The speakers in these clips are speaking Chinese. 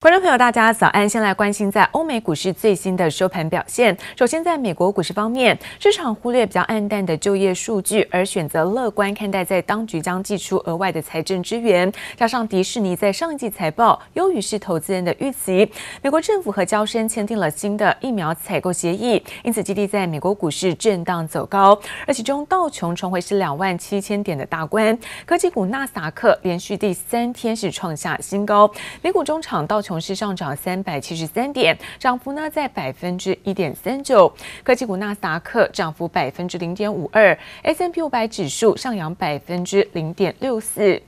观众朋友，大家早安！先来关心在欧美股市最新的收盘表现。首先，在美国股市方面，市场忽略比较黯淡的就业数据，而选择乐观看待在当局将祭出额外的财政支援。加上迪士尼在上一季财报优于是投资人的预期，美国政府和娇生签订了新的疫苗采购协议，因此基地在美国股市震荡走高。而其中道琼重回是两万七千点的大关，科技股纳斯达克连续第三天是创下新高。美股中场道琼。是上涨三百七十三点，涨幅呢在百分之一点三九。科技股纳斯达克涨幅百分之零点五二，S&P 五百指数上扬百分之零点六四。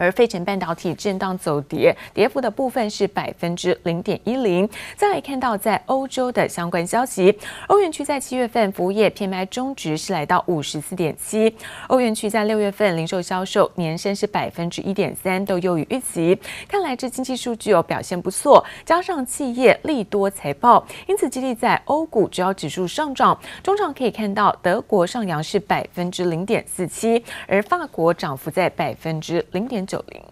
而费城半导体震荡走跌，跌幅的部分是百分之零点一零。再来看到在欧洲的相关消息，欧元区在七月份服务业 PMI 终值是来到五十四点七，欧元区在六月份零售销售年升是百分之一点三，都优于预期。看来这经济数据有表现不错，加上企业利多财报，因此激励在欧股主要指数上涨。中场可以看到德国上扬是百分之零点四七，而法国涨幅在百分之零点九零。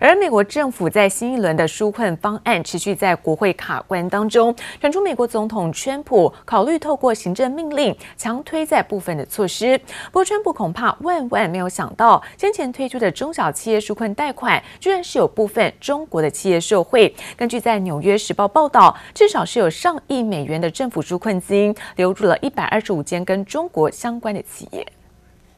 而美国政府在新一轮的纾困方案持续在国会卡关当中，传出美国总统川普考虑透过行政命令强推在部分的措施。不过，川普恐怕万万没有想到，先前推出的中小企业纾困贷款，居然是有部分中国的企业受惠。根据在《纽约时报》报道，至少是有上亿美元的政府纾困金流入了一百二十五间跟中国相关的企业。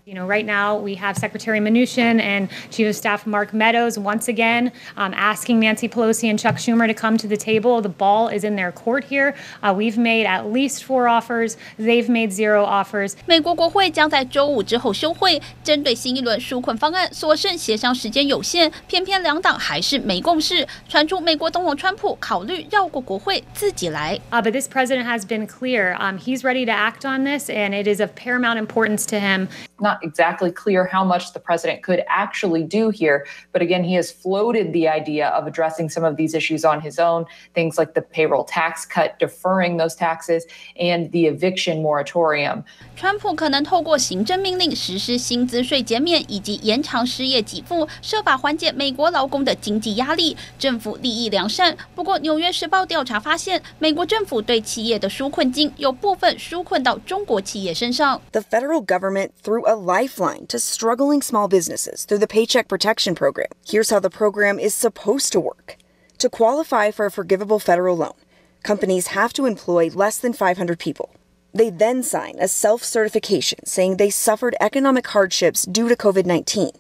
You know, right now we have Secretary Mnuchin and Chief of Staff Mark Meadows once again um, asking Nancy Pelosi and Chuck Schumer to come to the table. The ball is in their court here. Uh, we've made at least four offers. They've made zero offers. 美国国会将在周五之后休会，针对新一轮纾困方案，所剩协商时间有限，偏偏两党还是没共识。传出美国总统川普考虑绕过国会自己来。Uh, but this president has been clear. Um, he's ready to act on this, and it is of paramount importance to him. Not exactly clear how much the president could actually do here. But again, he has floated the idea of addressing some of these issues on his own, things like the payroll tax cut, deferring those taxes, and the eviction moratorium. 川普可能透过行政命令实施薪资税减免以及延长失业给付，设法缓解美国劳工的经济压力。政府利益良善，不过《纽约时报》调查发现，美国政府对企业的纾困金有部分纾困到中国企业身上。The federal government threw a lifeline to struggling small businesses through the Paycheck Protection Program. Here's how the program is supposed to work. To qualify for a forgivable federal loan, companies have to employ less than 500 people. They then sign a self certification saying they suffered economic hardships due to COVID 19.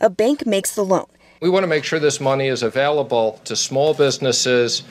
A bank makes the loan. We want to make sure this money is available to small businesses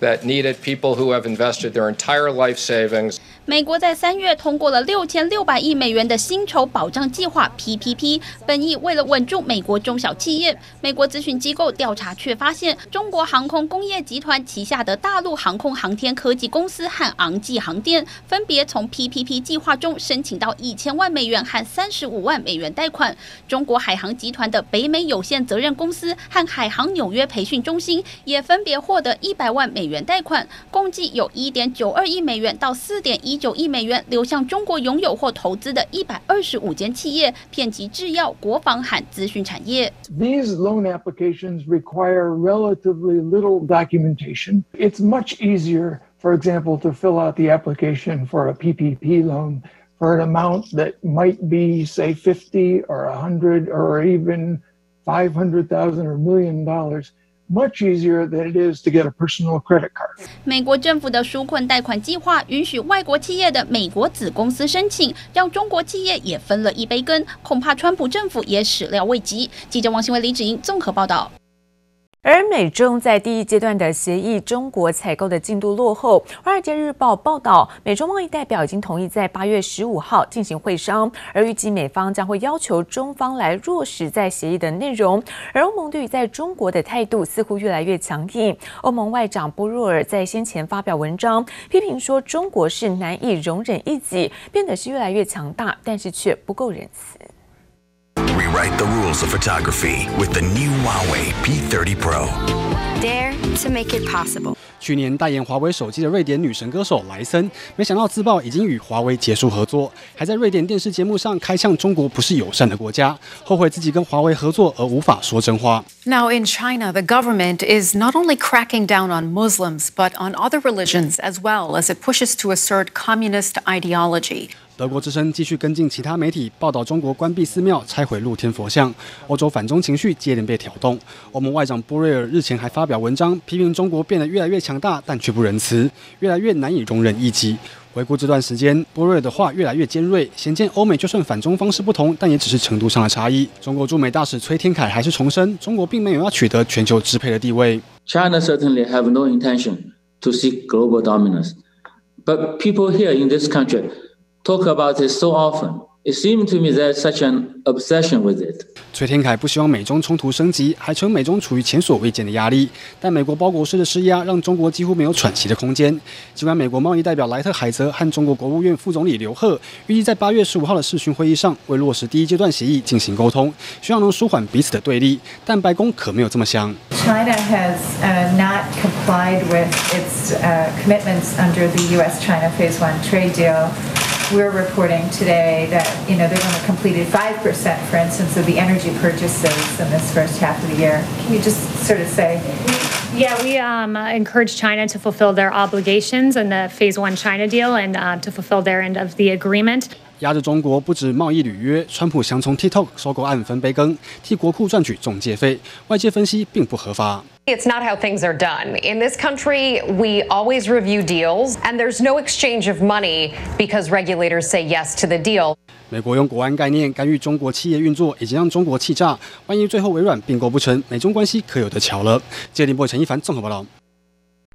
that need it, people who have invested their entire life savings. 美国在三月通过了六千六百亿美元的薪酬保障计划 （PPP），本意为了稳住美国中小企业。美国咨询机构调查却发现，中国航空工业集团旗下的大陆航空航天科技公司和昂记航电，分别从 PPP 计划中申请到一千万美元和三十五万美元贷款。中国海航集团的北美有限责任公司和海航纽约培训中心也分别获得一百万美元贷款，共计有一点九二亿美元到四点一九亿美元流向中国拥有或投资的一百二十五间企业，遍及制药、国防和资讯产业。These loan applications require relatively little documentation. It's much easier, for example, to fill out the application for a PPP loan for an amount that might be, say, 50 or 100 or even 500,000 or million dollars. Much easier than it is to get a personal credit card. 美国政府的纾困贷款计划允许外国企业的美国子公司申请，让中国企业也分了一杯羹，恐怕川普政府也始料未及。记者王新伟、李芷莹综合报道。而美中在第一阶段的协议，中国采购的进度落后。《华尔街日报》报道，美中贸易代表已经同意在八月十五号进行会商，而预计美方将会要求中方来落实在协议的内容。而欧盟对于在中国的态度似乎越来越强硬。欧盟外长波若尔在先前发表文章，批评说中国是难以容忍一己，变得是越来越强大，但是却不够仁慈。rewrite the rules of photography with the new Huawei P30 Pro. Dare to make it possible. 去年代言华为手机的瑞典女神歌手莱森，没想到自曝已经与华为结束合作，还在瑞典电视节目上开呛中国不是友善的国家，后悔自己跟华为合作而无法说真话。Now in China, the government is not only cracking down on Muslims, but on other religions as well as it pushes to assert communist ideology. 德国之声继续跟进其他媒体报道中国关闭寺庙、拆毁露天佛像，欧洲反中情绪接连被挑动。欧盟外长波瑞尔日前还发表文章批评中国变得越来越强大，但却不仁慈，越来越难以容忍异己。回顾这段时间，波瑞尔的话越来越尖锐，显见欧美就算反中方式不同，但也只是程度上的差异。中国驻美大使崔天凯还是重申，中国并没有要取得全球支配的地位。China certainly have no intention to seek global dominance, but people here in this country talk about it so often. It seemed to me there's such an obsession with it. 崔天凯不希望美中冲突升级，还称美中处于前所未见的压力。但美国包裹式的施压让中国几乎没有喘息的空间。尽管美国贸易代表莱特海泽和中国国务院副总理刘鹤预计在八月十五号的视讯会议上为落实第一阶段协议进行沟通，希望能舒缓彼此的对立。但白宫可没有这么想。China has not complied with its commitments under the U.S.-China Phase One trade deal. We're reporting today that you know they've only completed five percent, for instance, of the energy purchases in this first half of the year. Can you just sort of say? Yeah, we um, encourage China to fulfill their obligations in the Phase One China deal and uh, to fulfill their end of the agreement. 压着中国不止贸易履约，川普想从 TikTok 收购案分杯羹，替国库赚取中介费。外界分析并不合法。 It's not how things are done. In this country, we always review deals, and there's no exchange of money because regulators say yes to the deal. 美国用国安概念干预中国企业运作，已经让中国气炸。万一最后微软并购不成，美中关系可有得瞧了。记者林博陈一凡综合报道。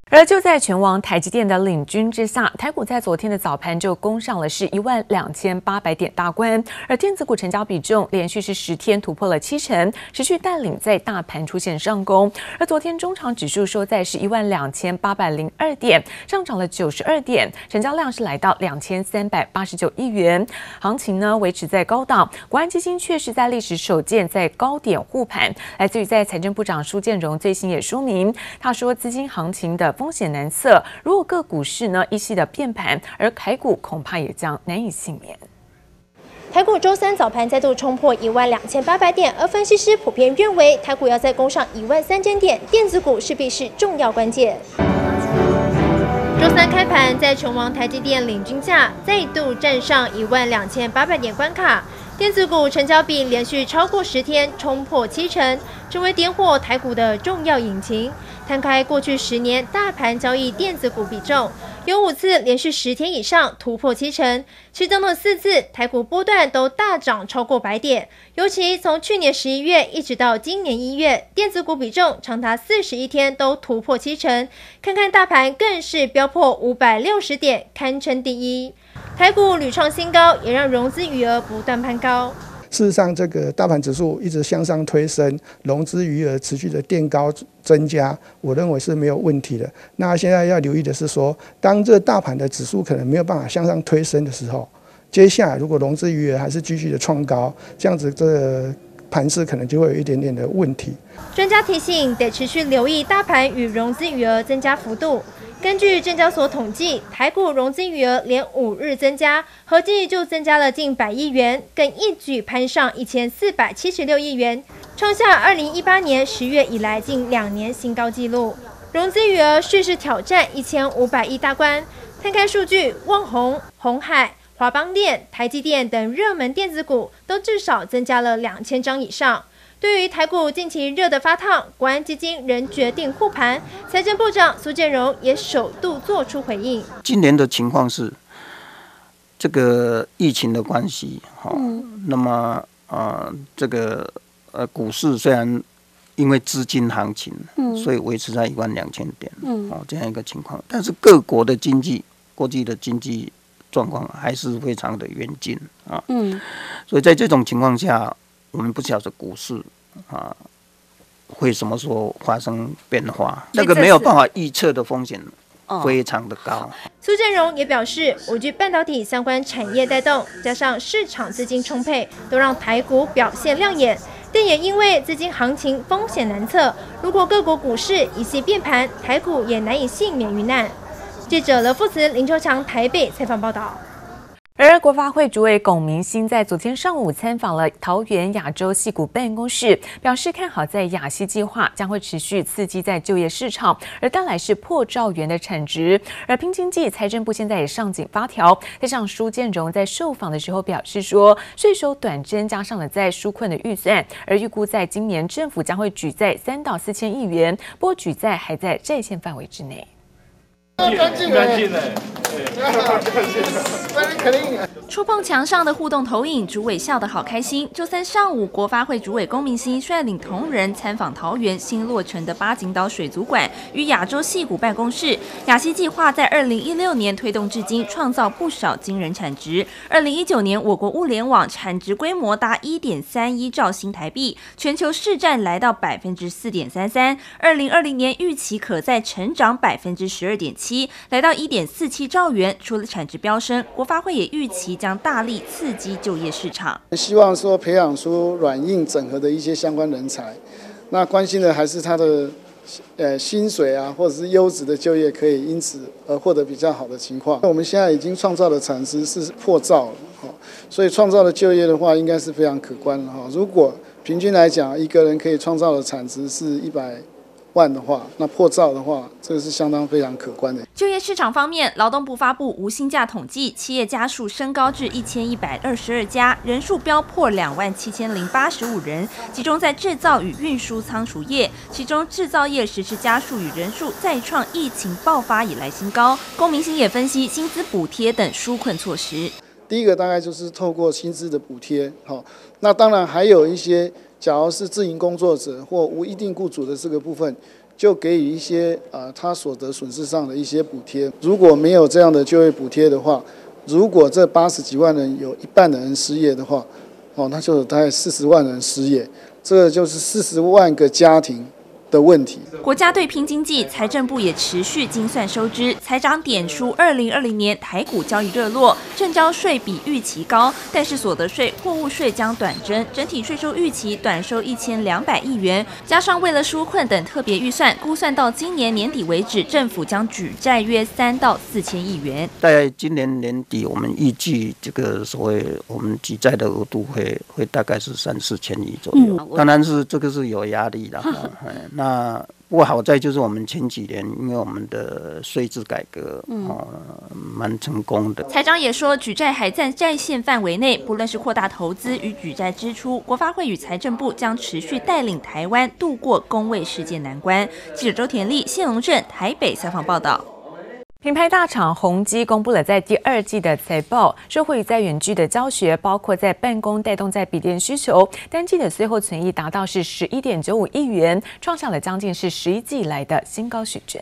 而就在拳王台积电的领军之下，台股在昨天的早盘就攻上了是一万两千八百点大关，而电子股成交比重连续是十天突破了七成，持续带领在大盘出现上攻。而昨天中场指数收在是一万两千八百零二点，上涨了九十二点，成交量是来到两千三百八十九亿元。行情呢维持在高档，国安基金却是在历史首见在高点护盘。来自于在财政部长苏建荣最新也说明，他说资金行情的。风险难测，如果各股市呢一夕的变盘，而台股恐怕也将难以幸免。台股周三早盘再度冲破一万两千八百点，而分析师普遍认为台股要再攻上一万三千点，电子股势必是重要关键。周三开盘，在拳王台积电领军下，再度站上一万两千八百点关卡。电子股成交比连续超过十天冲破七成，成为点火台股的重要引擎。摊开过去十年大盘交易电子股比重，有五次连续十天以上突破七成，其中的四次台股波段都大涨超过百点。尤其从去年十一月一直到今年一月，电子股比重长达四十一天都突破七成。看看大盘更是飙破五百六十点，堪称第一。台股屡创新高，也让融资余额不断攀高。事实上，这个大盘指数一直向上推升，融资余额持续的垫高增加，我认为是没有问题的。那现在要留意的是说，当这大盘的指数可能没有办法向上推升的时候，接下来如果融资余额还是继续的创高，这样子这盘势可能就会有一点点的问题。专家提醒，得持续留意大盘与融资余额增加幅度。根据证交所统计，台股融资余额连五日增加，合计就增加了近百亿元，更一举攀上一千四百七十六亿元，创下二零一八年十月以来近两年新高纪录。融资余额蓄势挑战一千五百亿大关。摊开数据，旺宏、鸿海、华邦电、台积电等热门电子股都至少增加了两千张以上。对于台股近期热得发烫，国安基金仍决定护盘。财政部长苏建荣也首度做出回应。今年的情况是，这个疫情的关系，哈、嗯，那么呃，这个呃，股市虽然因为资金行情，嗯，所以维持在一万两千点，嗯，哦，这样一个情况，但是各国的经济，国际的经济状况还是非常的严峻啊，嗯，所以在这种情况下。我们不晓得股市啊会什么时候发生变化，那个没有办法预测的风险非常的高。苏振荣也表示，我具半导体相关产业带动，加上市场资金充沛，都让台股表现亮眼。但也因为资金行情风险难测，如果各国股市一系变盘，台股也难以幸免于难。记者刘富慈、林秋强台北采访报道。而国发会主委龚明鑫在昨天上午参访了桃园亚洲矽谷办公室，表示看好在亚矽计划将会持续刺激在就业市场，而带来是破兆元的产值。而拼经济，财政部现在也上紧发条。加上苏建荣在受访的时候表示说，税收短征加上了在纾困的预算，而预估在今年政府将会举债三到四千亿元，不过举债还在在线范围之内。干净干触碰墙上的互动投影，主委笑得好开心。周三上午，国发会主委龚明鑫率领同仁参访桃园新落成的八景岛水族馆与亚洲戏谷办公室。亚西计划在二零一六年推动至今，创造不少惊人产值。二零一九年，我国物联网产值规模达一点三一兆新台币，全球市占来到百分之四点三三。二零二零年预期可再成长百分之十二点七，来到一点四七兆元。除了产值飙升，国发会也预期将大力刺激就业市场。希望说培养出软硬整合的一些相关人才。那关心的还是他的呃薪水啊，或者是优质的就业，可以因此而获得比较好的情况。我们现在已经创造的产值是破兆了哈，所以创造的就业的话，应该是非常可观的哈。如果平均来讲，一个人可以创造的产值是一百。万的话，那破兆的话，这个是相当非常可观的。就业市场方面，劳动部发布无薪假统计，企业家数升高至一千一百二十二家，人数飙破两万七千零八十五人，集中在制造与运输仓储业，其中制造业实施家数与人数再创疫情爆发以来新高。龚明星也分析薪资补贴等纾困措施。第一个大概就是透过薪资的补贴，好，那当然还有一些。假如是自营工作者或无一定雇主的这个部分，就给予一些啊他所得损失上的一些补贴。如果没有这样的就业补贴的话，如果这八十几万人有一半的人失业的话，哦，那就是大概四十万人失业，这个就是四十万个家庭。的问题。国家对拼经济，财政部也持续精算收支。财长点出，二零二零年台股交易热络，证交税比预期高，但是所得税、货物税将短征，整体税收预期短收一千两百亿元。加上为了纾困等特别预算，估算到今年年底为止，政府将举债约三到四千亿元。在今年年底，我们预计这个所谓我们举债的额度会会大概是三四千亿左右。嗯、当然是这个是有压力的 那不过好在就是我们前几年，因为我们的税制改革，哦，蛮成功的。财长也说，举债还在在线范围内，不论是扩大投资与举债支出，国发会与财政部将持续带领台湾度过工卫世界难关。记者周田丽、谢龙镇台北采访报道。品牌大厂宏基公布了在第二季的财报，受惠于在远距的教学，包括在办公带动在笔电需求，单季的最后存益达到是十一点九五亿元，创下了将近是十一季以来的新高水准。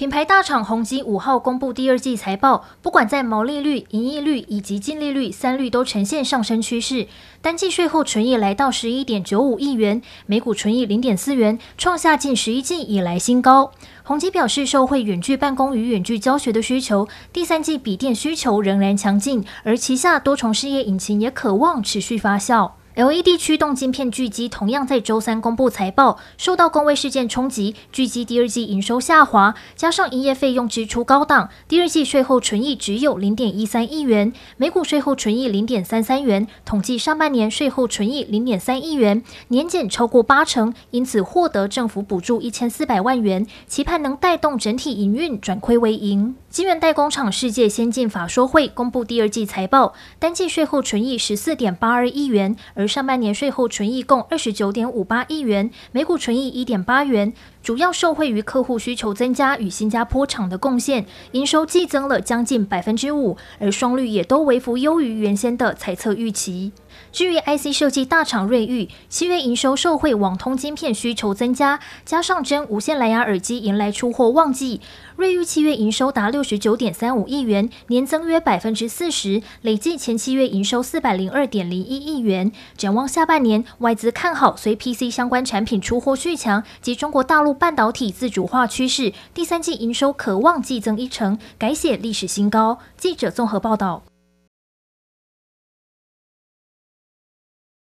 品牌大厂宏基五号公布第二季财报，不管在毛利率、营业率以及净利率三率都呈现上升趋势。单季税后纯益来到十一点九五亿元，每股纯益零点四元，创下近十一季以来新高。宏基表示，受惠远距办公与远距教学的需求，第三季笔电需求仍然强劲，而旗下多重事业引擎也可望持续发酵。LED 驱动晶片巨基同样在周三公布财报，受到工位事件冲击，巨基第二季营收下滑，加上营业费用支出高档，第二季税后纯益只有零点一三亿元，每股税后纯益零点三三元，统计上半年税后纯益零点三亿元，年减超过八成，因此获得政府补助一千四百万元，期盼能带动整体营运转亏为盈。晶圆代工厂世界先进法说会公布第二季财报，单季税后纯益十四点八二亿元，而上半年税后纯益共二十九点五八亿元，每股纯益一点八元，主要受惠于客户需求增加与新加坡厂的贡献，营收季增了将近百分之五，而双率也都微幅优于原先的猜测预期。至于 IC 设计大厂瑞昱，七月营收受惠网通晶片需求增加，加上真无线蓝牙耳机迎来出货旺季，瑞昱七月营收达六。十九点三五亿元，年增约百分之四十，累计前七月营收四百零二点零一亿元。展望下半年，外资看好，随 PC 相关产品出货续强及中国大陆半导体自主化趋势，第三季营收可望季增一成，改写历史新高。记者综合报道。